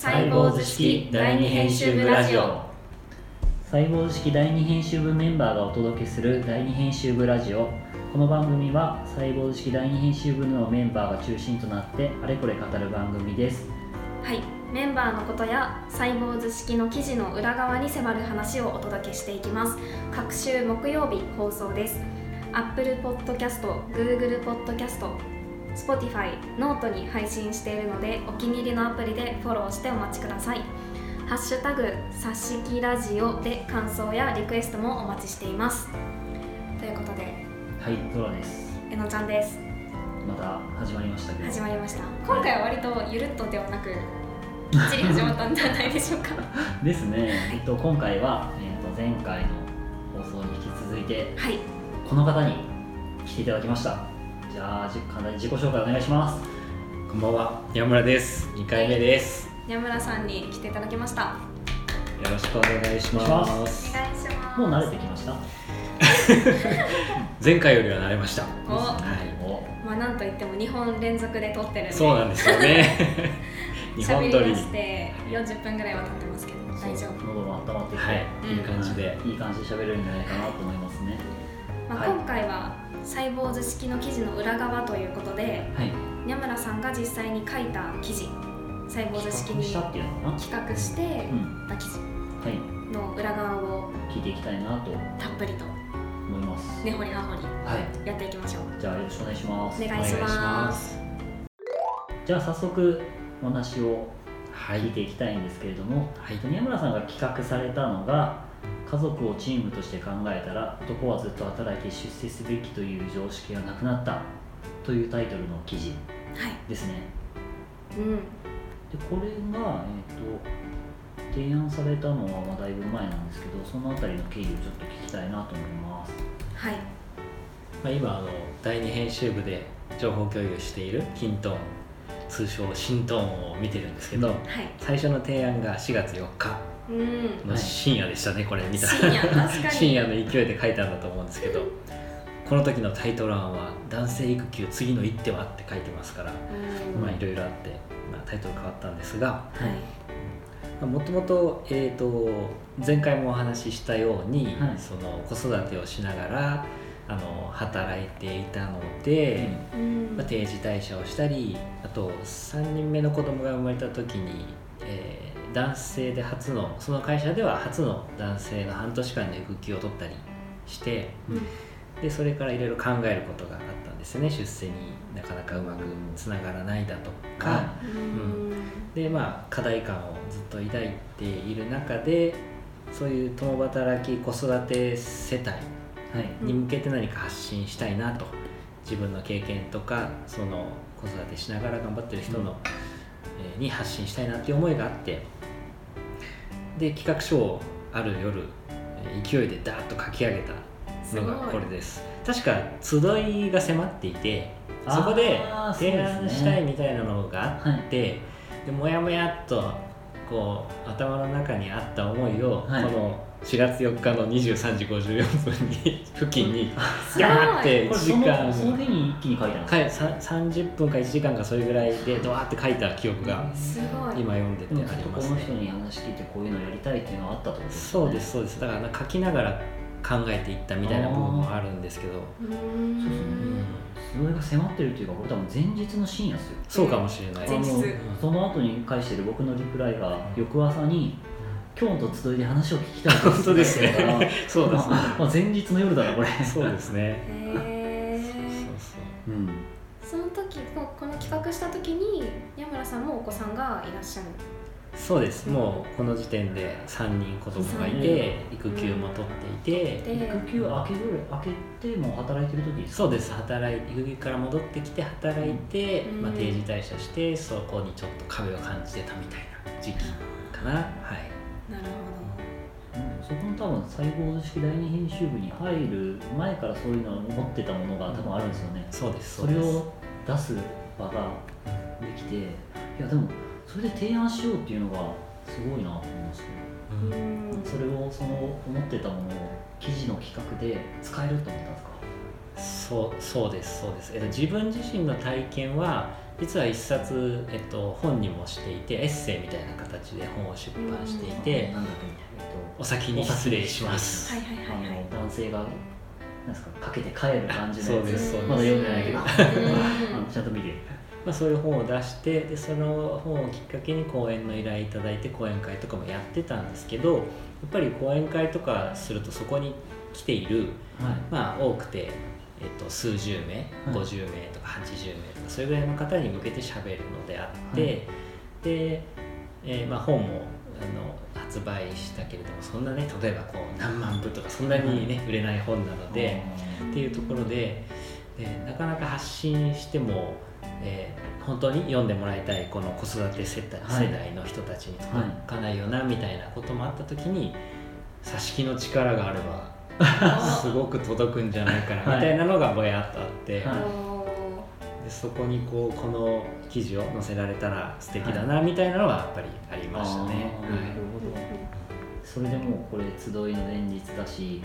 サイボーズ式第二編集部ラジオ。サイボーズ式第二編集部メンバーがお届けする第二編集部ラジオ。この番組はサイボーズ式第二編集部のメンバーが中心となってあれこれ語る番組です。はい。メンバーのことやサイボーズ式の記事の裏側に迫る話をお届けしていきます。各週木曜日放送です。Apple Podcast、Google Podcast、Spotify、 noteに配信しているのでお気に入りのアプリでフォローしてお待ちください。ハッシュタグサ式ラジオで感想やリクエストもお待ちしています。ということではいゾラです。えのちゃんです。また始まりましたけど。始まりました。今回は割とゆるっとではなくきっちり始まったんじゃないでしょうか。ですね、えっと、今回は、えっと、前回の放送に引き続いてはい。この方に来ていただきましたじゃあじ簡単に自己紹介お願いしますこんばんは、山村です。2回目です。山村さんに来ていただきましたよろしくお願いしお願いしまます。お願いしますもう慣れてきました？前回よりは慣れました。おはい。おまあなんといっても2本連続で撮ってるんでそうなんですよね。日本撮りし。て40分ぐらいは経ってますけど大丈夫、喉も温まってきて、はい、うんいい感じで。いい感じで喋れるんじゃないかなと思いますねまあ、はい。今回はサイボーズ式の記事の裏側ということではい。山村さんが実際に書いた記事サイボーズ式に企画したっていうのかな？企画してうん。た記事はい。の裏側を聞いていきたいなと。たっぷりと思います、根掘り葉掘りはい。やっていきましょう。じゃあよろしくお願いします。お願いします。じゃあ早速お話をはい。聞いていきたいんですけれども、はい。宮村さんが企画されたのが家族をチームとして考えたら男はずっと働いて出世すべきという常識がなくなったというタイトルの記事はい。ですね。うん。でこれが、えー、と提案されたのはまあだいぶ前なんですけどそのあたりの経緯をちょっと聞きたいなと思います。はい。まあ、今あの第二編集部で情報共有しているキントーン、通称シントーンを見てるんですけど、うん。はい。最初の提案が4月4日。うんの深夜でしたね、これ見た。深夜確かに。深夜の勢いで書いたんだと思うんですけどこの時のタイトル案は「男性育休次の一手は?」って書いてますから、いろいろあって、まあ、タイトル変わったんですがはい。もともと,、えー、と前回もお話ししたように、はい。その子育てをしながらあの働いていたので、うん。まあ、定時退社をしたりあと3人目の子供が生まれた時に、えー男性で初のその会社では初の男性の半年間の育休を取ったりしてうん。でそれからいろいろ考えることがあったんですよね。出世になかなかうまくつながらないだとか、はうん。でまあ課題感をずっと抱いている中でそういう共働き子育て世帯はいに向けて何か発信したいなと。自分の経験とかその子育てしながら頑張ってる人の、えーに発信したいなっていう思いがあってで企画書をある夜えー勢いでダーッと書き上げたのがこれです。確か集いが迫っていてそこで提案したいみたいなのがあって、でもやもやっとこう頭の中にあった思いを、はい。この4月4日の23時54分に付近にガーって時間。その日に一気に書いたんですかかいさ30分か1時間かそれぐらいでドワーって書いた記憶がすごい。今読んでてありますっとこの人ねに話聞いてこういうのやりたいっていうのがあったとですね。そうですそうです。だから書きながら考えていったみたいな部分もあるんですけど。うそう。ですんねそれが迫ってるっていうかこれ多分前日の深夜ですよ。そうかもしれない。前日。その後に返してる僕のリプライが翌朝に「今日の集いで話を聞きたいです」本当ですね。そうですね。まあまあ前日の夜だなこれ。そうですね。へそうーそうう。んその時ここの企画した時に山村さんもお子さんがいらっしゃる。そうです。もうこの時点で3人子供がいて育休も取っていて。で育休明けぐらい明けてもう働いてる時そうです。働い育休から戻ってきて働いて、うん。まあ、定時退社してそこにちょっと壁を感じてたみたいな時期かな。はいなるうんそこの多分サイボーズ式第二編集部に入る前からそういうのを持ってたものが多分あるんですよね。そうですそれを出す場ができていやでもそれで提案しようっていうのがすごいなと思いますねほどうんうんそれをその思ってたものを記事の企画で使えると思ったんですか？そうそうですそうです、えっと、自分自身の体験は実は一冊、えっと、本にもしていてエッセイみたいな形で本を出版していて、お先に失礼します。はいはいと、あはいはい。の男性がなんですかかけて帰る感じのやつ。まだ読んでないけど。ちゃんと見てる。まあ、そういう本を出してでその本をきっかけに講演の依頼いただいて講演会とかもやってたんですけどやっぱり講演会とかするとそこに来ている、はい。まあ、多くて、えっと、数十名、はい。50名とか80名とかそれぐらいの方に向けて喋るのであって、はい。で、えーまあ、本もあの発売したけれどもそんなね例えばこう何万部とかそんなにね、売れない本なので。っていうところででなかなか発信しても、えー本当に読んでもらいたいこの子育て世代,、はい。世代の人たちに届かないよな、みたいなこともあった時に挿し木の力があればすごく届くんじゃないかな、はい。みたいなのがぼやっとあって、はい。おでそこにこうこの記事を載せられたら素敵だな、みたいなのはやっぱりありましたね。はい。ほど。それでもうこれ集いの連日だし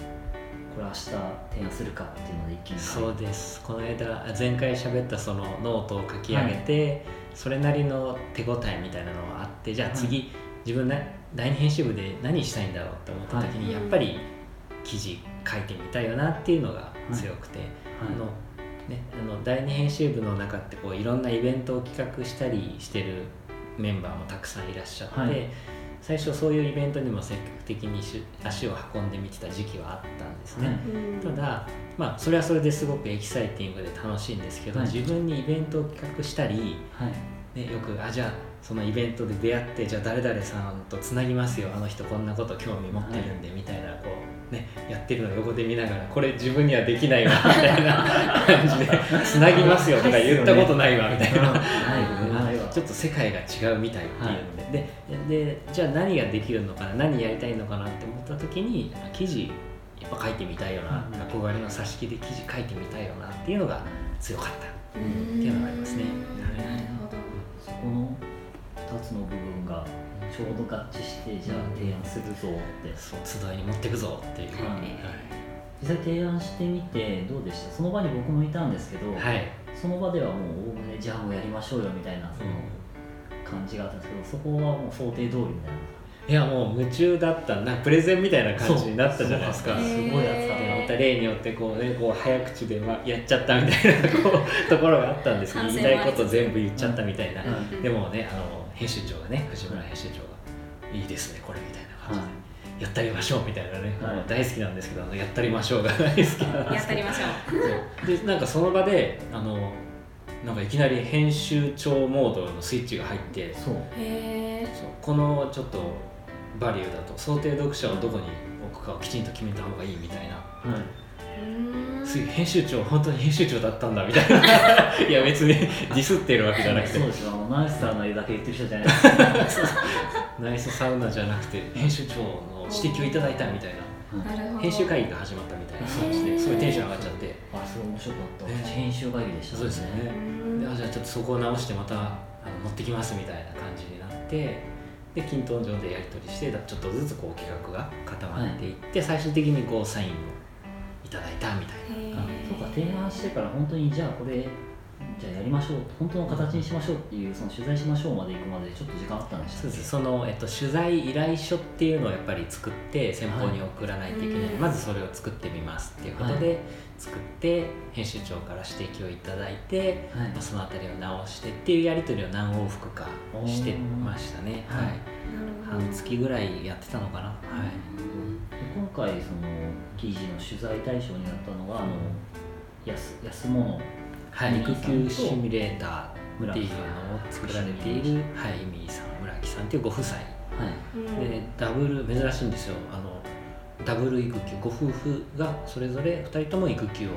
これ明日提案するかっていうので一気に。そうです。この間前回喋ったそのノートを書き上げて、それなりの手応えみたいなのがあってじゃあ次、自分ね第二編集部で何したいんだろうって思った時に、はい。やっぱり記事書いてみたいよなっていうのが強くて、はい。あのね、あの第二編集部の中ってこういろんなイベントを企画したりしてるメンバーもたくさんいらっしゃって、はい。最初そういうイベントにも積極的にし足を運んでみてた時期はあったんですね。ただまあそれはそれですごくエキサイティングで楽しいんですけど、はい。自分にイベントを企画したり、はい。ね、よくあじゃあそのイベントで出会ってじゃあ誰々さんとつなぎますよあの人こんなこと興味持ってるんで、みたいなこうねやってるのを横で見ながらこれ自分にはできないわみたいな感じでつなぎますよとか言ったことないわみたいな。ちょっと世界が違うみたいっていうので,、ででじゃあ何ができるのかな何やりたいのかなって思った時に記事やっぱ書いてみたいよな、うん。憧れの挿し木で記事書いてみたいよなっていうのが強かった。うん。っていうのがありますね。なるほど。そこの2つの部分がちょうど合致してじゃあ提案するぞって。そう集いに持ってくぞっていう、はい。はい。実際提案してみてどうでした？その場に僕もいたんですけど、はい。その場ではもうおおむねじゃあもうやりましょうよみたいなその感じがあったんですけどそこはもう想定通りみたいな。いやもう夢中だった。なプレゼンみたいな感じになったじゃないですか。すごいやつだでまた例によってこうねこう早口で、ま、やっちゃったみたいなこうところがあったんですけど反言いたいこと全部言っちゃったみたいな、うん。でもねあの編集長がね藤村編集長が「いいですねこれ」みたいな感じで。やったりましょうみたいなね、大好きなんですけどあのやったりましょうが大好きなんですけど。やったりましょう。でなんかその場であのなんかいきなり編集長モードのスイッチが入ってそう。へえそう。このちょっとバリューだと想定読者をどこに置くかをきちんと決めた方がいいみたいな。はいすぐ編集長本当に編集長だったんだみたいな。いや別にディスってるわけじゃなくて。そうですよナイスさんのだけ言ってる人じゃない。ですかナイスサウナじゃなくて編集長の指摘をいただいたみたいな。なるほど編集会議が始まったみたいな。感じですごいテンション上がっちゃって。あすごい面白かった、ね。編集会議でしたそうですよね。であじゃあちょっとそこを直してまたあの持ってきますみたいな感じになってで均等上でやり取りしてだちょっとずつこう企画が固まっていって、最終的にこうサインをいただいたみたいな。あそうか提案してから本当にじゃあこれじゃあやりましょう本当の形にしましょうっていうその取材しましょうまで行くまでちょっと時間あったんでしたそうっけですその、えっと、取材依頼書っていうのをやっぱり作って先方に送らないといけない、はい。まずそれを作ってみますっていうことで、作って編集長から指摘をいただいて、はい。まあ、その辺りを直してっていうやり取りを何往復かしてましたね、はい。半月ぐらいやってたのかな、はい。で今回その記事の取材対象になったのがあの安安物はい、肉育休シミュレーターっていうのを村木さん作られている、はい、イミーさん村木さんっていうご夫妻。はい。うん。でダブル珍しいんですよ。あのダブル育休ご夫婦がそれぞれ2人とも育休を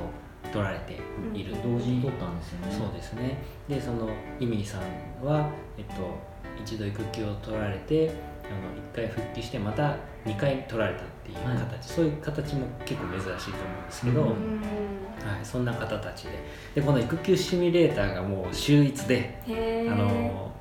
取られている、同時に撮ったんですよね。そうですね。でそのイミーさんは、えっと、一度育休を取られてあの1回復帰してまた2回取られたっていう形、はい。そういう形も結構珍しいと思うんですけど、うん。うんはい、そんな方たちで。でこの育休シミュレーターがもう秀逸であの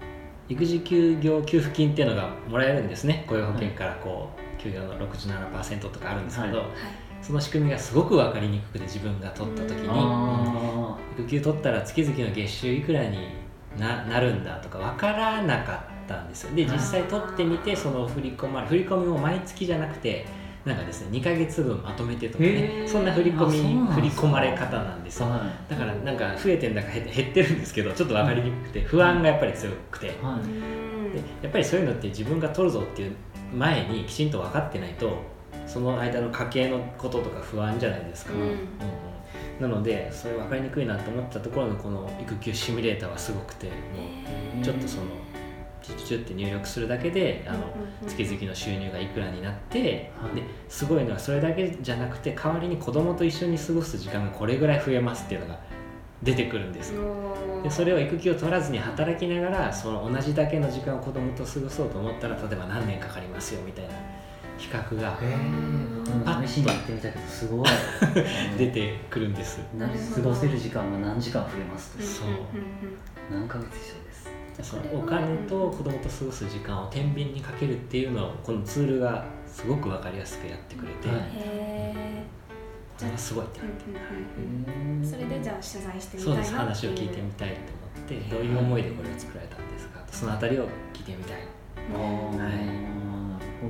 育児休業給付金っていうのがもらえるんですね。雇用保険からこう給与の67%とかあるんですけど、ははい。その仕組みがすごく分かりにくくて自分が取った時に、あ育休取ったら月々の月収いくらにななるんだとか分からなかったんですよ。で実際取ってみてその振り込まれ振り込みも毎月じゃなくてなんかですね2ヶ月分まとめてとかへねー。そんな振り込み振り込まれ方なんです。よはだからなんか増えてんだか減って減ってるんですけどちょっと分かりにくくて不安がやっぱり強くて。でやっぱりそういうのって自分が取るぞっていう前にきちんと分かってないとその間の家計のこととか不安じゃないですか、うん。うんうん。なのでそれ分かりにくいなと思ったところのこの育休シミュレーターはすごくてもいうちょっとそのチュチュチュって入力するだけであの月々の収入がいくらになって、はい。ですごいのはそれだけじゃなくて代わりに子供と一緒に過ごす時間がこれぐらい増えますっていうのが出てくるんです。でそれを育休を取らずに働きながらその同じだけの時間を子供と過ごそうと思ったら例えば何年かかりますよみたいな比較がへえ試しにやってみたけどすごい 出てくるんです。な過ごせる時間が何時間増えますとそう。何ヶ月以上ですそのお金と子供と過ごす時間を天秤にかけるっていうのをこのツールがすごく分かりやすくやってくれて、はい。うんへこれがすごいって。なって、うんそれでじゃあ取材してみたそうですいなっていう。話を聞いてみたいと思ってどういう思いでこれを作られたんですかそのあたりを聞いてみたい。ああ、はい。なる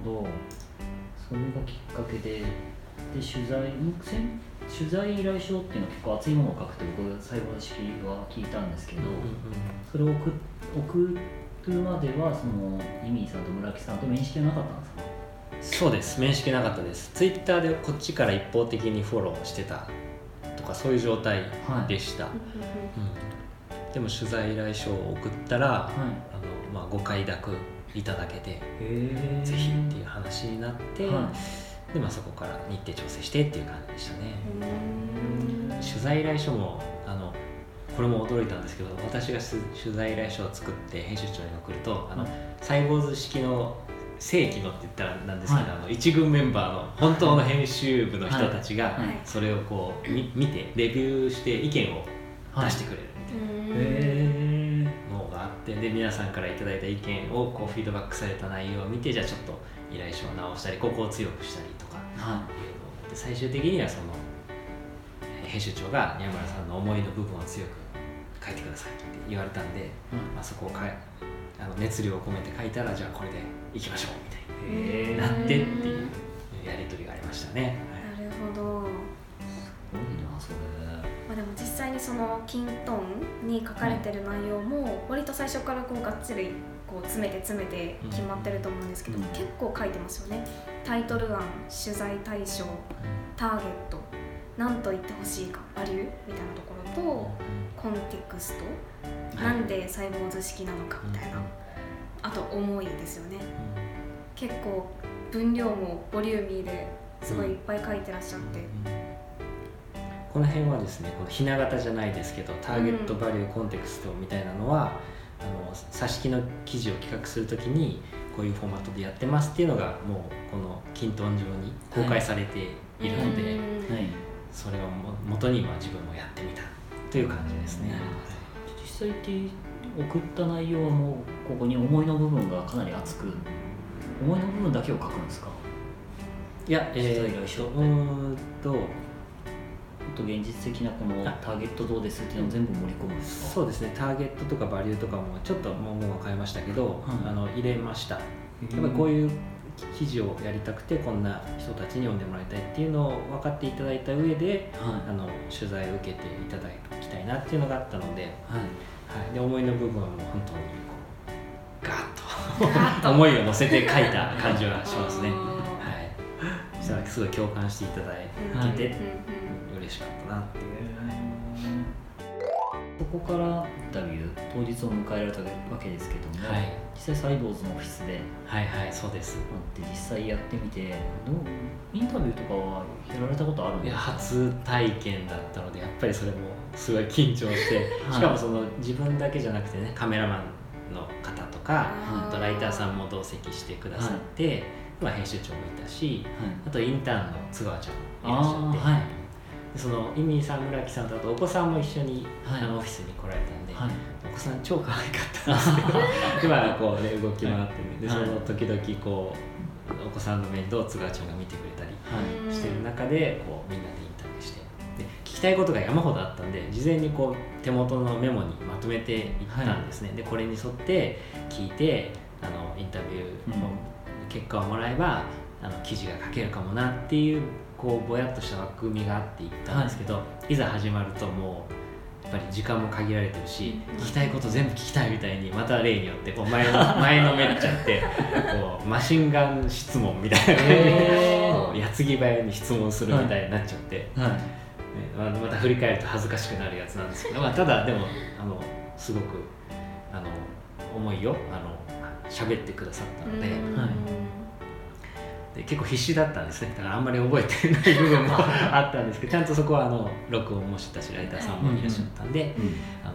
ほど。それがきっかけでで取材せん取材依頼書っていうのは結構熱いものを書くって僕最後の式は聞いたんですけど、それを送送るまではそのイミーさんと村木さんと面識はなかったんですか？そうです。面識なかったです。ツイッターでこっちから一方的にフォローしてたとかそういう状態でした、うんうんうん。でも取材依頼書を送ったら、はあのまあ、ご快諾いただけてぜひっていう話になって、はでまあ、そこから日程調整してっていう感じでしたね、うんうん取材依頼書もあのこれも驚いたんですけど私が取取材依頼書を作って編集長に送るとあの、はいサイボーズ式の正規のって言ったらなんですけど、はい。あの一軍メンバーの本当の編集部の人たちがはい。はいそれをこうみ見てレビューして意見を出してくれるみたいな。へえのがあってで皆さんからいただいた意見をこうフィードバックされた内容を見てじゃあちょっと依頼書を直したりここを強くしたりとかはい。うのをで最終的にはそのえー編集長が宮村さんの思いの部分を強く書いてくださいって言われたんで、まあ、そこをかいあの熱量を込めて書いたらじゃあこれでいきましょうみたいいへえになってっていうやり取りがありましたね。なるほどそのキントンに書かれてる内容も割と最初からこうがっつりこう詰めて詰めて決まってると思うんですけど、うん。結構書いてますよね。タイトル案取材対象ターゲット何と言ってほしいかバリューみたいなところとコンテクスト、はい。なんでサイボーズ式なのかみたいな、あと思いですよね。結構分量もボリューミーですごいいっぱい書いてらっしゃって、この辺はですねこのひな形じゃないですけどターゲットバリューコンテクストみたいなのは、あの挿し木の記事を企画するときにこういうフォーマットでやってますっていうのがもうこのキントン上に公開されているので、うんはい。それをも元に今自分もやってみたという感じですね。実際って送った内容はもうここに思い。の部分がかなり熱く思いの部分だけを書くんですかもいや、えー、うーんとっと現実的なこのあ。ターゲットどうですっていうのを全部盛り込むんですか？そうですね。ターゲットとかバリューとかもちょっと文言は変えましたけど、はいあの入れました。やっぱりこういう記事をやりたくてこんな人たちに読んでもらいたいっていうのを分かっていただいた上ではあの取材を受けていただきたいなっていうのがあったので,、いはい。はい、で思いの部分はもう本当にこうガーッと。と。思いを乗せて書いた感じがしますね。あはい、そしたらすごい共感していただーいてて。うんうん嬉しかったなっていう。ここからインタビュー当日を迎えられたわけですけども、はい。実際サイボーズのオフィスで。はいはいそうです。会って実際やってみてどう？インタビューとかはやられたことあるんですか？初体験だったのでやっぱりそれもすごい緊張してはい。しかもその自分だけじゃなくてねカメラマンの方とかとライターさんも同席してくださって、まあ、編集長もいたしあとインターンの津川ちゃんもいらっしゃって、はい。でそのイミさん村木さんとあとお子さんも一緒に、はい。あのオフィスに来られたんで、はい。お子さん超可愛かったんですけど 今こうね動き回ってねではい。その時々こうお子さんの面倒を津川ちゃんが見てくれたりはい。してる中でこうみんなでインタビューしてで聞きたいことが山ほどあったんで事前にこう手元のメモにまとめていったんですね、でこれに沿って聞いてあのインタビューの結果をもらえば、あの記事が書けるかもなっていうこうぼやっとした枠組みがあっていったんですけど、い、ざ始まるともうやっぱり時間も限られてるしうん。聞きたいこと全部聞きたいみたいにまた例によってこう前の 前のめっちゃってこうマシンガン質問みたいな矢継ぎ早に質問するみたいになっちゃって、はい。ねまあまた振り返ると恥ずかしくなるやつなんですけど、まあ、ただでもあのすごくあの思いをあの喋ってくださったので,、はいで結構必死だったんですね。だからあんまり覚えてない部分も あったんですけどちゃんとそこはあの録音もしてたしライターさんもいらっしゃったんで、うんあの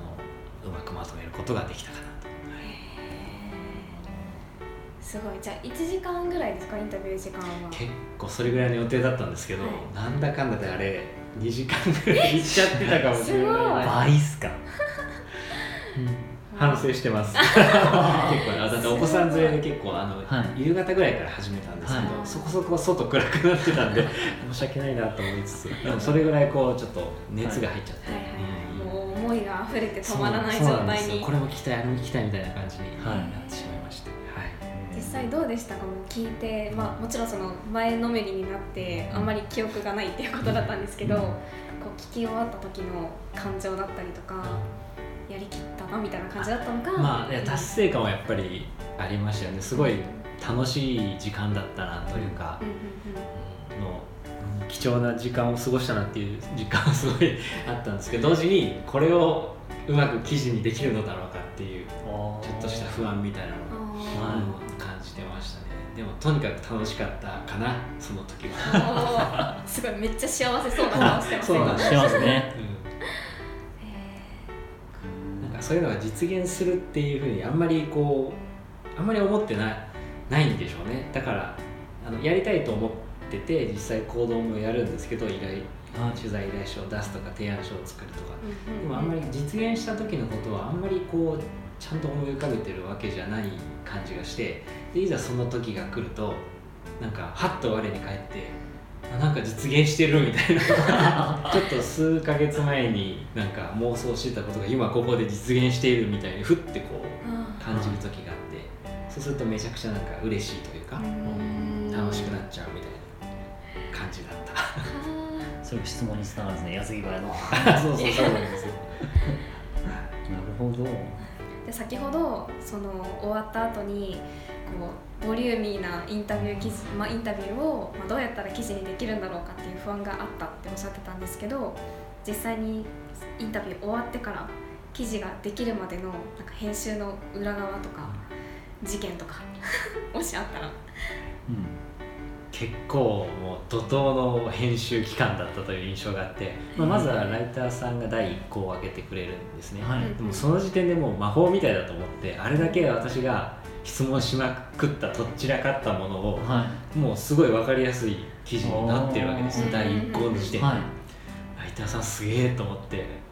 うまくまとめることができたかなと。すごい。じゃあ1時間ぐらいですかインタビュー時間は。結構それぐらいの予定だったんですけど、はい。なんだかんだであれ2時間ぐらい行っちゃってたかもしれすごない。い倍っすか 反省してます。結構あだってお子さん連れで結構あの、はい。夕方ぐらいから始めたんですけど、はい。そこそこ外暗くなってたんで 申し訳ないなと思いつつでもそれぐらいこうちょっと熱が入っちゃって、はい。はいはいうん。もう思いが溢れて止まらない状態なんですよ。にこれも聞きたいあれも聞きたいみたいな感じにはい。なってしまいまして、はい実際どうでしたか？もう聞いて、まあ、もちろんその前のめりになってあんまり記憶がないっていうことだったんですけど、うん。こう聞き終わった時の感情だったりとかやりきったなみたいな感じだったのか。まあいや達成感はやっぱりありましたよね。すごい楽しい時間だったなというかうん、ううん。貴重な時間を過ごしたなっていう実感はすごいあったんですけど同時にこれをうまく記事にできるのだろうかっていうちょっとした不安みたいなのをうんはいうん感じてましたねでもとにかく楽しかったかなその時は。すごいめっちゃ幸せそうな顔してますそうなんですしてますね。うんそういうのが実現するっていうふうにあんまりこうあんまり思ってないないんでしょうね。だからあのやりたいと思ってて実際行動もやるんですけど依頼はい取材依頼書を出すとか提案書を作るとか。うんうんでもあんまり実現した時のことはあんまりこうちゃんと思い浮かべてるわけじゃない感じがしてでいざその時が来るとなんかハッと我に返ってあなんか実現してるみたいな。ちょっと数ヶ月前になんか妄想してたことが今ここで実現しているみたいにふってこうあ感じる時があってそうするとめちゃくちゃなんか嬉しいというか楽しくなっちゃうみたいな感じだった。あそれが質問につながるんですね矢継ぎ早の。なそうそうそう。なんですよるほど。ーで先ほどその終わった後にこうボリューミーなインタビュー記事、まあ、インタビューを、まあ、どうやったら記事にできるんだろうかっていう不安があったっておっしゃってたんですけど実際にインタビュー終わってから記事ができるまでのなんか編集の裏側とか事件とかもしあったらうん。結構もう怒涛の編集期間だったという印象があって、まあ、まずはライターさんが第1項を挙げてくれるんですね、はい。でもその時点でもう魔法みたいだと思ってあれだけ私が質問しまくったとっちらかったものをはもうすごい分かりやすい記事になってるわけです第1項の時点で、いはい。ライターさんすげえと思って。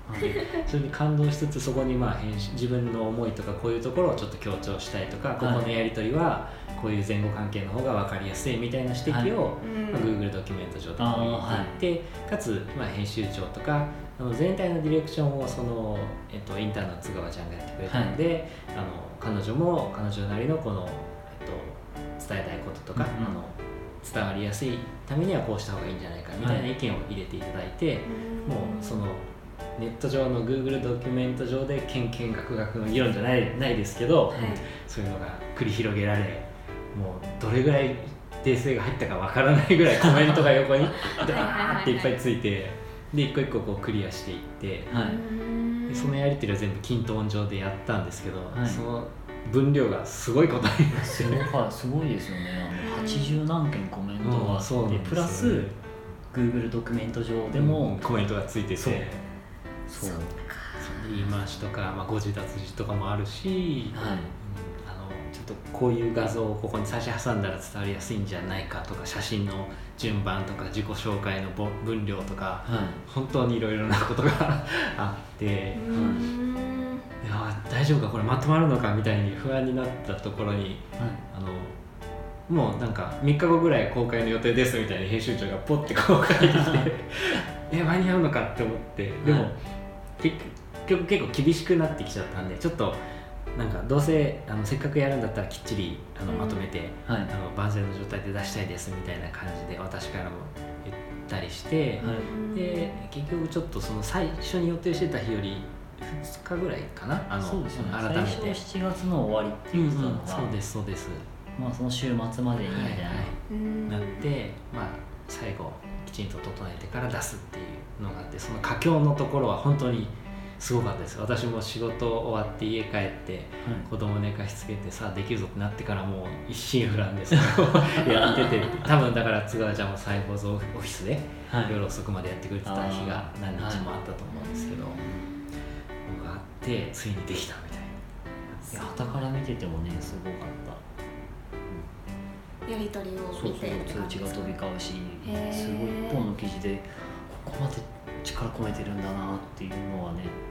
それに感動しつつそこにまあ編集自分の思いとかこういうところをちょっと強調したいとか、ここのやり取りはこういう前後関係の方が分かりやすいみたいな指摘を、うんまあ、Google ドキュメント上とかにあ言って、かつ、まあ、編集長とかあの全体のディレクションをその、えっと、インターンの津川ちゃんがやってくれたので、あの彼女も彼女なりのこの、えっと、伝えたいこととか、うんうん。あの伝わりやすいためにはこうした方がいいんじゃないかみたいな意見を入れていただいて、もうそのネット上の Google ドキュメント上でけんけんがくがくの議論じゃないないですけど、はい。そういうのが繰り広げられもうどれぐらい訂正が入ったかわからないぐらいコメントが横にダーっていっぱいついてで一個一個こうクリアしていってはい。うんでそのやり取りは全部均等音上でやったんですけど、はい。その分量がすごいことになって。すごいはいすごいですよね。あの80何件コメントがあってなんプラス Google ドキュメント上でも、コメントがついてて。そう。そそう。う言い回しとか、まあ、誤字脱字とかもあるし、はいとこういう画像をここに差し挟んだら伝わりやすいんじゃないかとか写真の順番とか自己紹介のぼ分量とかはい本当にいろいろなことがあって。大丈夫かこれまとまるのかみたいに不安になったところにはいあのもうなんか3日後ぐらい公開の予定ですみたいに編集長がポッてこう書いてきて え間に合うのかって思って。でも、はい結局結構厳しくなってきちゃったんでちょっとなんかどうせあのせっかくやるんだったらきっちりあのうん。まとめて、はい。あの万全の状態で出したいですみたいな感じで私からも言ったりして、はい。で結局ちょっとその最初に予定してた日より2日ぐらいかなあのそうですよね。改めて。最初7月の終わりってうん言ってたのが、うんそうですそうです。まあその週末までにみたいな、はいはい。うんなって、まあ、最後きちんと整えてから出すっていうのがあってその佳境のところは本当にすごかったです。私も仕事終わって家帰って子供寝かしつけてさあできるぞってなってからもう一心不乱です やってて。多分だから津川ちゃんもサイボーズオフィスで夜遅くまでやってくれてた日が何日もあったと思うんですけど、のがあってついにできたみたいいや旗から見ててもねすごかった。やり取りをそう見て。そう通知が飛び交うしすごい一本の記事でここまで力込めてるんだなっていうのはね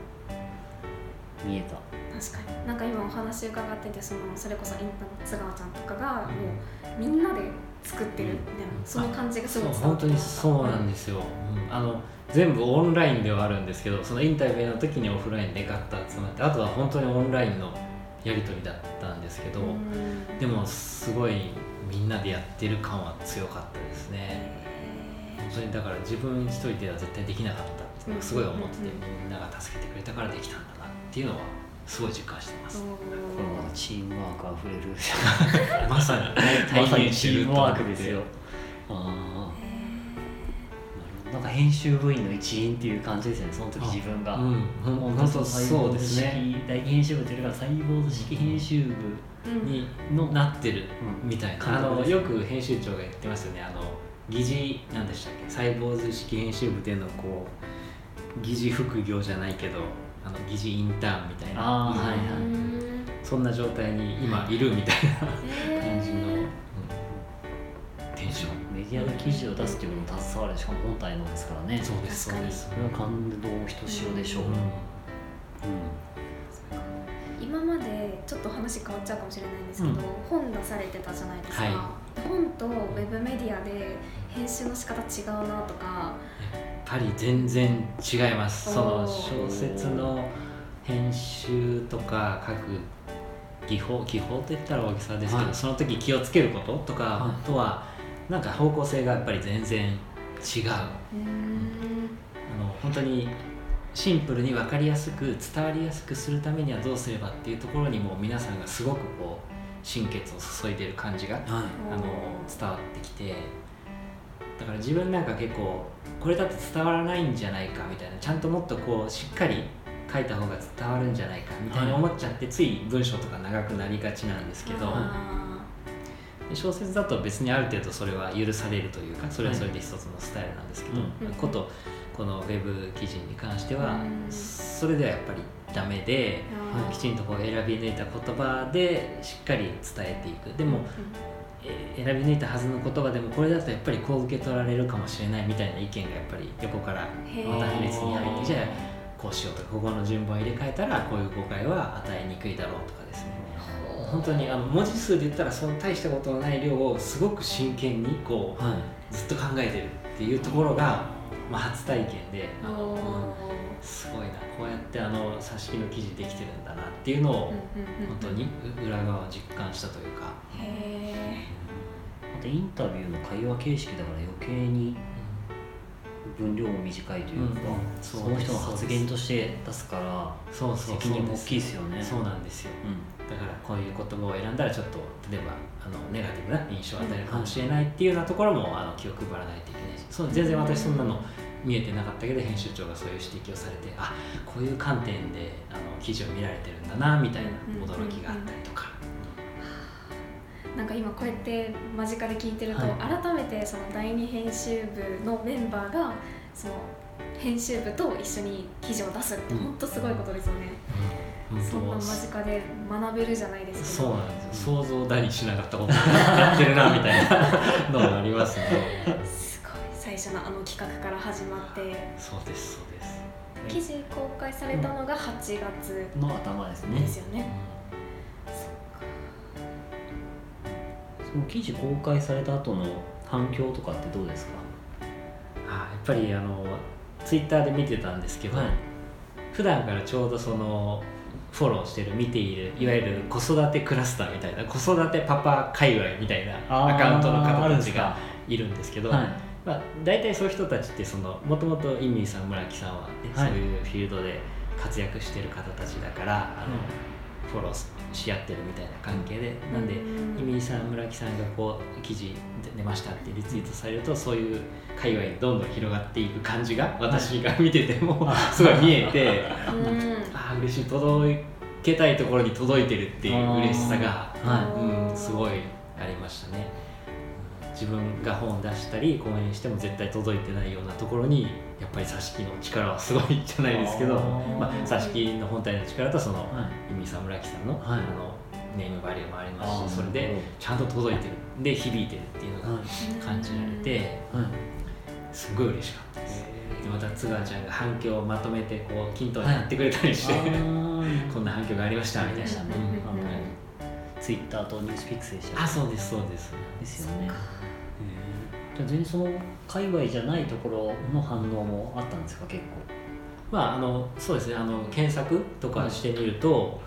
見えた。確かに。なんか今お話伺っててそのそれこそインタの津川ちゃんとかがもうみんなで作ってるみたいなその感じがすごい伝わってき本当にましたそうなんですよ、うん。あの全部オンラインではあるんですけどそのインタビューの時にオフラインでガッと集まってあとは本当にオンラインのやり取りだったんですけど、うん。でもすごいみんなでやってる感は強かったですね。へ本当にだから自分一人では絶対できなかったってすごい思っててみんなが助けてくれたからできたんだなっていうのはすごい実感してます。ー。これまたチームワークあふれる まさにまさに体現してるチームワークですよ。ああへなんか編集部員の一員っていう感じですよねその時自分が、うん。本当そうですね。ね第二編集部というかサイボーズ式編集部ーうんにのなってるうんみたいな、感あのよく編集長が言ってますよね。あの疑似なんでしたっけ？サイボーズ式編集部でのこう疑似副業じゃないけどあの疑似インターンみたいな。はいはい。うん。そんな状態に今いるみたいな感じの、へうん。テンション。メディアの記事を出すっていうのも携わるしかも本体のですからね。そうですそうです。それは感動ひとしおでしょう、ううん。今までちょっと話変わっちゃうかもしれないんですけど、うん。本出されてたじゃないですか、は本とウェブメディアで編集の仕方違うなとかぱり全然違います。その小説の編集とか書く技法技法と言ったら大げさですけど、はい。その時気をつけることとかはい。とはなんか方向性がやっぱり全然違う。あうんの本当にシンプルに分かりやすく伝わりやすくするためにはどうすればっていうところにも皆さんがすごくこう心血を注いでる感じがはい。あの伝わってきて。だから自分なんか結構これだと伝わらないんじゃないかみたいなちゃんともっとこうしっかり書いた方が伝わるんじゃないかみたいに思っちゃって、つい文章とか長くなりがちなんですけど、小説だと別にある程度それは許されるというかそれはそれで一つのスタイルなんですけど、うんことこのウェブ記事に関しては、うん。それではやっぱりダメで。きちんとこう選び抜いた言葉でしっかり伝えていく。でも、えー選び抜いたはずの言葉でもこれだとやっぱりこう受け取られるかもしれないみたいな意見がやっぱり横からまた別に入ってじゃあこうしようとかここの順番を入れ替えたらこういう誤解は与えにくいだろうとかですね。本当にあの文字数で言ったらその大したことのない量をすごく真剣にこうはい。ずっと考えてるっていうところが、まあ、初体験ですごいな。こうやってあの挿し木の記事できてるんだなっていうのを本当に裏側を実感したというか、へまたインタビューの会話形式だから余計に分量も短いというか、うんその人の発言として出すからそうそう責任も大きいですよね。そうなんですよ。うん。だからこういう言葉を選んだらちょっと例えばあのネガティブな印象を与えるかもしれないっていうようなところもあの気を配らないといけないし。そう全然私そんなの見えてなかったけど編集長がそういう指摘をされてあこういう観点であの記事を見られてるんだなみたいな驚きがあったりとか、ーなんか今こうやって間近で聞いてると、はい。改めてその第二編集部のメンバーがその編集部と一緒に記事を出すってうん。本当すごいことですよね、うん。そんな間近で学べるじゃないですけど。そう。なんですよ想像だにしなかったことやってるなみたいなのがありますね 初のあの企画から始まって。そうですそうです。記事公開されたのが8月。の頭ですね。ですよね、その記事公開された後の反響とかってどうですか？あやっぱりあのツイッターで見てたんですけど、はい。普段からちょうどそのフォローしてる見ているいわゆる子育てクラスターみたいな子育てパパ界隈みたいなアカウントの方たちがいるんですけどはいまあ、大体そういう人たちってそのもともとインミーさん村木さんは、ねはい。そういうフィールドで活躍してる方たちだからあの、フォローし合ってるみたいな関係でなんでイミーさん村木さんがこう記事出ましたってリツイートされるとそういう界隈にどんどん広がっていく感じが私が見ててもすごい見えて うん。ああ嬉しい届けたいところに届いてるっていう嬉しさが、はうん、すごいありましたね。自分が本出したり講演しても絶対届いてないようなところにやっぱり挿し木の力はすごいじゃないですけどまあ、挿し木の本体の力とそのはい。イミさん村木さんの,、はい。あのネームバリューもありますしそれでちゃんと届いてる。で響いてるっていうのがはい。感じられてはい。すごい嬉しかったです。でまた津川ちゃんが反響をまとめてこう均等にやってくれたりして、あー。こんな反響がありましたみたいな。ツイッターとニュースピックスでしたあそうですそうです。ですよね全然その界隈じゃないところの反応もあったんですか結構。まああのそうですね。あの検索とかしてみると、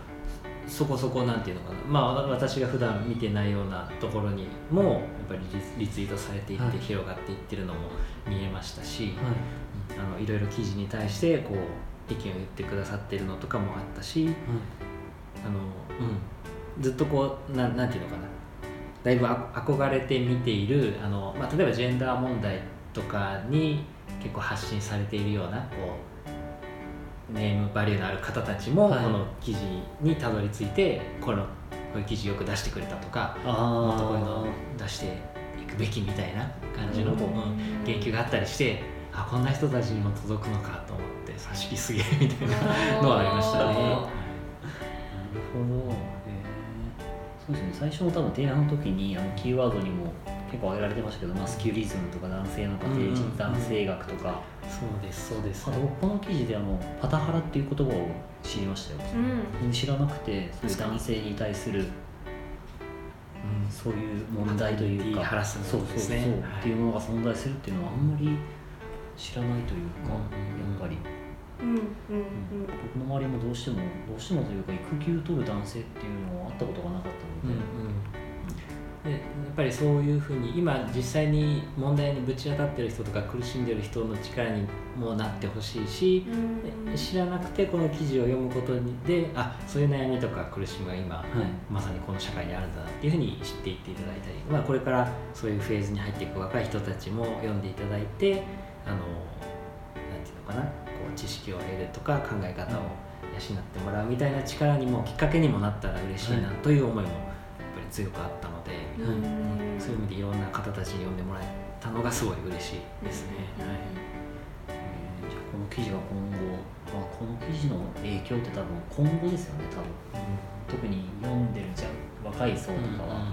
そこそこなんていうのかな。まあ私が普段見てないようなところにもやっぱりリリツイートされていって、はい。広がっていってるのも見えましたし、はい。あのいろいろ記事に対してこう意見を言ってくださってるのとかもあったしあの、うん、ずっとこうなんなんていうのかなだいぶあ憧れて見ているあの、まあ、例えばジェンダー問題とかに結構発信されているようなこうネームバリューのある方たちも、はい。この記事にたどり着いてこのこういう記事よく出してくれたとかもっとこういうのを出していくべきみたいな感じの、言及があったりしてあこんな人たちにも届くのかと思って挿し木すげえみたいなのはありましたね。なるほど、そうですね最初の多分提案の時にあのキーワードにも結構挙げられてましたけど、マスキュリズムとか男性の家庭人、うん男性学とか。そうです。そうです。あと僕この記事であのパタハラっていう言葉を知りましたよ。うん。知らなくてそういう男性に対するそういう問題というか。ハラスメントそうそうそう、ですねはい。っていうものが存在するっていうのはあんまり知らないというか、うんやっぱり、うんうんうん。僕の周りもどうしてもどうしてもというか育休取る男性っていうのは会ったことがなかったのぱりそういうふうに今実際に問題にぶち当たってる人とか苦しんでる人の力にもなってほしいし、うん。知らなくてこの記事を読むことであそういう悩みとか苦しみが今、はい。まさにこの社会にあるんだなっていうふうに知っていっていただいたり、まあ、これからそういうフェーズに入っていく若い人たちも読んでいただいてあのなんていうのかなこう知識を得るとか考え方を養ってもらうみたいな力にもきっかけにもなったら嬉しいなという思いもやっぱり強くあったので、うん。そういう意味でいろんな方たちに読んでもらえたのがすごい嬉しいですね。はい。えーじゃあこの記事が今後、まあ、この記事の影響って多分今後ですよね多分。特に読んでるじゃん若い層とかは、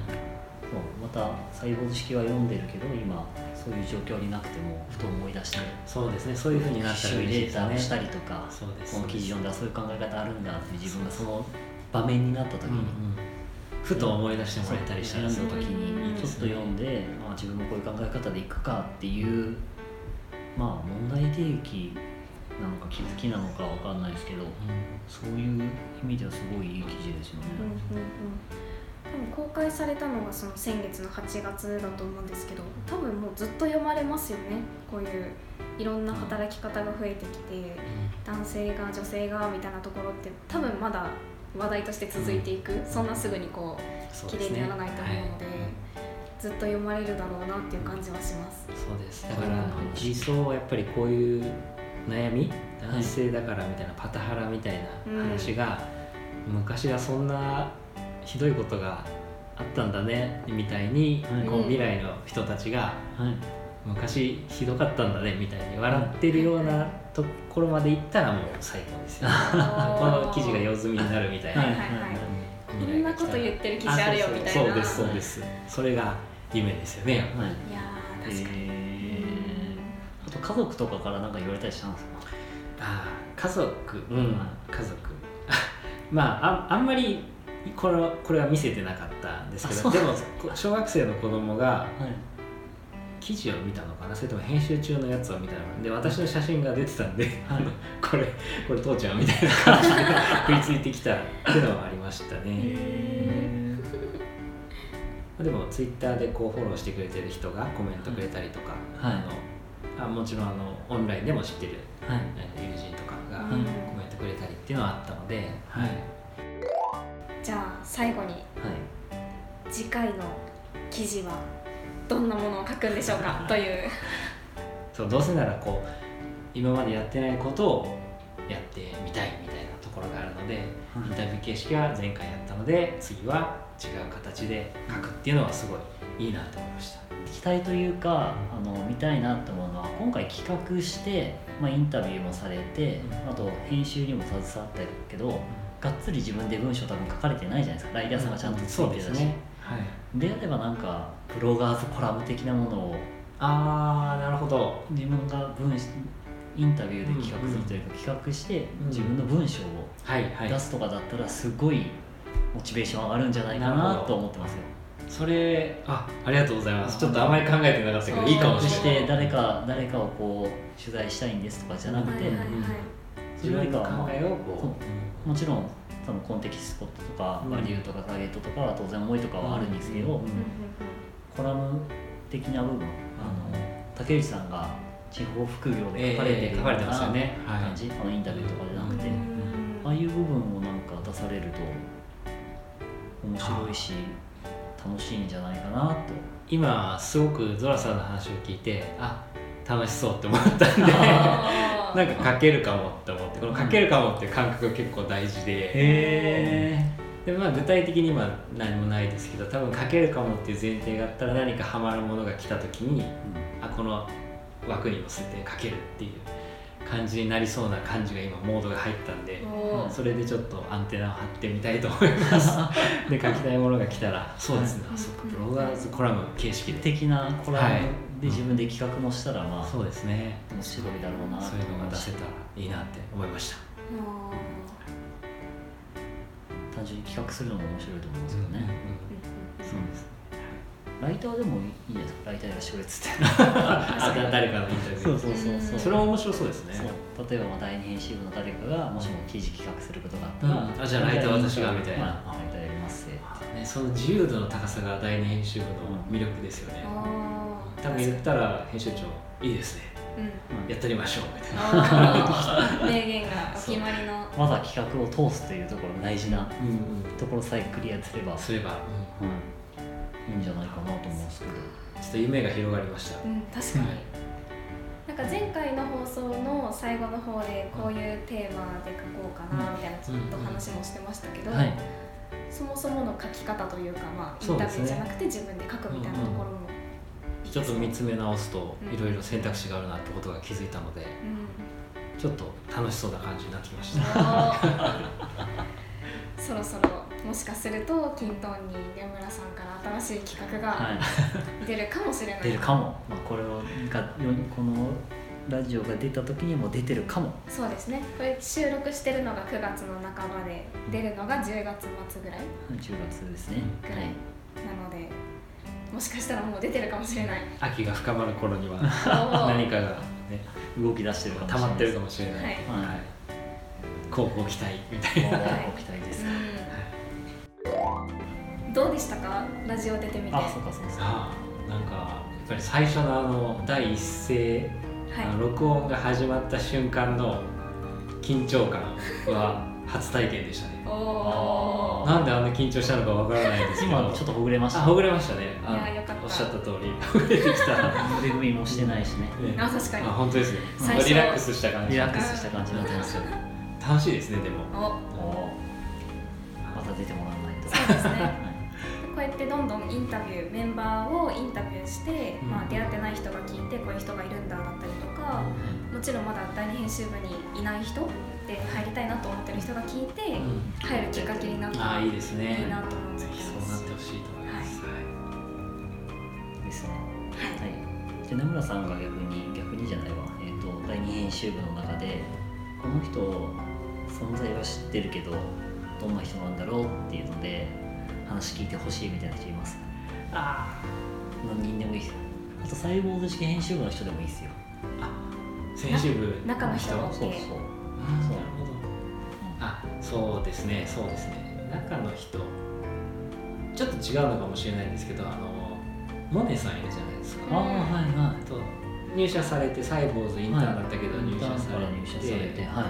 そうまた細胞式は読んでるけど今そういう状況になくてもふと思い出してそうですね。そういうふうになったら嬉しいですね。データをしたりとかこの記事読んだらそういう考え方あるんだって自分がその場面になった時に、ふと思い出してもらえたりしたら選んだ時うん。にちょっと読んで、まあ、自分もこういう考え方でいくかっていうまあ問題提起なのか気づきなのかわかんないですけどそういう意味ではすごいいい記事ですようんうんね。うん。多分公開されたのがその先月の8月だと思うんですけど多分もうずっと読まれますよね。こういういろんな働き方が増えてきて男性が女性がみたいなところって多分まだ話題として続いていく、そんなすぐにこう綺麗にならないと思うので、はい。ずっと読まれるだろうなっていう感じはします。そうです。だから理想はやっぱりこういう悩み男性だからみたいなパタハラみたいな話が、昔はそんなひどいことがあったんだねみたいに、はい。こう未来の人たちがはい昔ひどかったんだねみたいに笑ってるようなところまでいったらもう最高ですよ、ね、この記事が用済みになるみたいな、はいはいはい。うんこんなこと言ってる記事あるよみたいな。そうですそうです。それが夢ですよね。やっぱりはい。いやー確かに。えー。あと家族とかから何か言われたりしたんですか？ああ家族。うん家族。まあああんまりこれはこれは見せてなかったんですけどでもこ小学生の子供がはい記事を見たのかな？それとも編集中のやつを見たのかな？で私の写真が出てたんで、はいこれこれ父ちゃんみたいな感じで 食いついてきたっていうのはありましたね。へでもツイッターでこうフォローしてくれてる人がコメントくれたりとか、はい。あのあもちろんあのオンラインでも知ってるーはい。えー友人とかがうんコメントくれたりっていうのはあったので、はい。じゃあ最後にはい。次回の記事は？どんなものを書くんでしょうか？という。そうどうせならこう今までやってないことをやってみたいみたいなところがあるので、はいインタビュー形式は前回やったので次は違う形で書くっていうのはすごいいいなと思いました。期待というかあの見たいなと思うのは今回企画して、まあ、インタビューもされてあと編集にも携わったけどがっつり自分で文章多分書かれてないじゃないですか。ライダーさんがちゃんとつそいうてたし、ですね。はい。であればなんかブロガーズコラム的なものをああなるほど。自分が文インタビューで企画するというか、企画して自分の文章を出。すとかだったらすごいモチベーション上がるんじゃないかなと思ってますよ。それあありがとうございます。ちょっとあまり考えてなかったけどう。んいいかもししれない。て誰か誰かをこう取材したいんですとかじゃなくて、はいはいはい自分の考えをこう。もちろんそのコンテキストとか、うん。バリューとかターゲットとかは当然思いとかはあるんですけど、うんコラム的な部分あの竹内さんが地方副業で書かれてるような感じ、あのインタビューとかじゃなくて、うん。ああいう部分をなんか出されると面白いし楽しいんじゃないかなと。今すごくゾラさんの話を聞いてあ楽しそうって思ったんで。なんか書けるかもって思ってこの書けるかもっていう感覚が結構大事で。へで、まあ、具体的に今何もないですけど多分書けるかもっていう前提があったら何かハマるものが来た時にあこの枠に乗せて書けるっていう感じになりそうな感じが今モードが入ったんでそれでちょっとアンテナを張ってみたいと思います。で書きたいものが来たら。そうですね、はい。あそっか。ブロガーズコラム形式で。的なコラムはい。で自分で企画もしたらまあそうですね。面白いだろうなとそういうのが出せたらいいなって思いました単純に企画するのも面白いと思うんですよね、うんそうです。ライターでもいいんですか？ライターやらしてくれっつって。あだ誰かのインタビュー。そうそうそうそう。それも面白そうですね。例えばまあ第二編集部の誰かがもしも記事企画することがあったうん。ら、あじゃあライター私がみたいな。まあライターやりますね、その自由度の高さが第二編集部の魅力ですよね。あー。多分言ったら編集長いいですね。うんやってみましょうみたいな。名言がお決まりの。まずは企画を通すというところ大事なところさえクリアすれば、すれば、うん、いいんじゃないかなと思うんですけど。ちょっと夢が広がりました、うん確かに、はいなんか前回の放送の最後の方でこういうテーマで書こうかなみたいなちょっと話もしてましたけど、はい。そもそもの書き方というか、まあ、インタビューじゃなくて自分で書くみたいなところもちょっと見つめ直すとうん。いろいろ選択肢があるなってことが気づいたのでうん。ちょっと楽しそうな感じになってきました。そろそろもしかするとキントンに出村さんから新しい企画がはい。出るかもしれない、出るかも、まあ、これをがよこのラジオが出た時にも出てるかも。そうですね。これ収録してるのが9月の半ばで出るのが10月末ぐらい。10月ですね、ぐらいなのでもしかしたらもう出てるかもしれない。秋が深まる頃には何かがね動き出してるかもしれない溜まってるかもしれない、はい。はい。高校期待みたいな。もうご期待です、うん。どうでしたか？ラジオ出てみて。あそうかそうそうああなんかやっぱり最初のあの第一声、はい。録音が始まった瞬間の緊張感は初体験でしたねなんであんな緊張したのかわからないですけど。今ちょっとほぐれました。あほぐれましたね。あいやよかった。おっしゃった通り。ほぐれてきた、ね腕組みもしてないしね。あ確かに。あ本当ですねリラックスした感じ。リラックスした感じになってますよ。楽しいですねでも。お。おまた出てもらわないと。そうですね。はい。こうやってどんどんインタビューメンバーをインタビューして、うん。まあ、出会ってない人が聞いてこういう人がいるんだだったりとか、もちろんまだ第二編集部にいない人で入りたいなと思ってる人が聞いて、うん。入るきっかけになったらああいいですね。いいなと思ってぜひそうなってほしいと思います、ですね。はい。じゃあ名村さんが逆に逆にじゃないわ、えー、と第二編集部の中でこの人存在は知ってるけどどんな人なんだろうっていうので話聞いてほしいみたいな人います？あ何人でもいいですよ。あとサイボーズ式編集部の人でもいいですよ。あ編集部中の人あそうそう。なるほど。あそうですねそうですね。中の人ちょっと違うのかもしれないんですけどあのモネさんいるじゃないですか。ああはいはい。と入社されてサイボーズインターンだったけど入社されれてては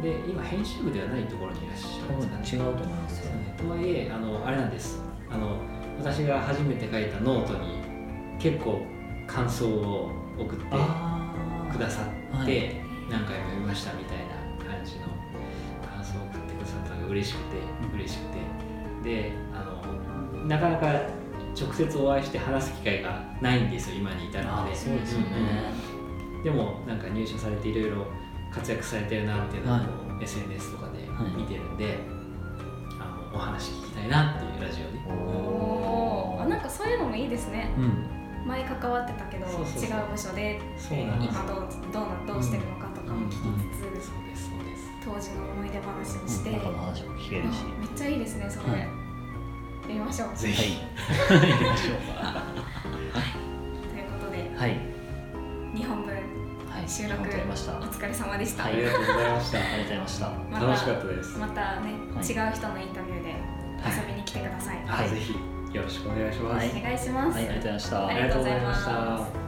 い。で今編集部ではないところにいらっしゃる多んですかね。分違うと思いますよ。とはいえあのあれなんです。あの私が初めて書いたノートに結構感想を送って。あくださって、はい。何回も読みましたみたいな感じの感想を送ってくださったのが嬉しくてうん嬉しくて。であのなかなか直接お会いして話す機会がないんですよ今に至るあのでそうですよね、うん。でもなんか入社されていろいろ活躍されてるなっていうのをはい。こう SNS とかではい。見てるんで、あのお話聞きたいなっていうラジオで。おー。あなんかそういうのもいいですね。うん前関わってたけどそうそうそう。違う部署でそうなんです。今どうどうなどうしてるのかとかも聞きつつ、そうですそうです。当時の思い出話をして、中の話も聞けるし。あめっちゃいいですねそれ、はい。やりましょう。ぜひ、はい。やりましょうということではい。2本分はい。収録お疲れ様でした、はい。ありがとうございました。ありがとうございました。また楽しかったです、またね、はい。違う人のインタビューで遊びに来てください、はい。ぜひよろしくお願いします、はい。お願いします、はいありがとうございました。ありがとうございますありがとうございました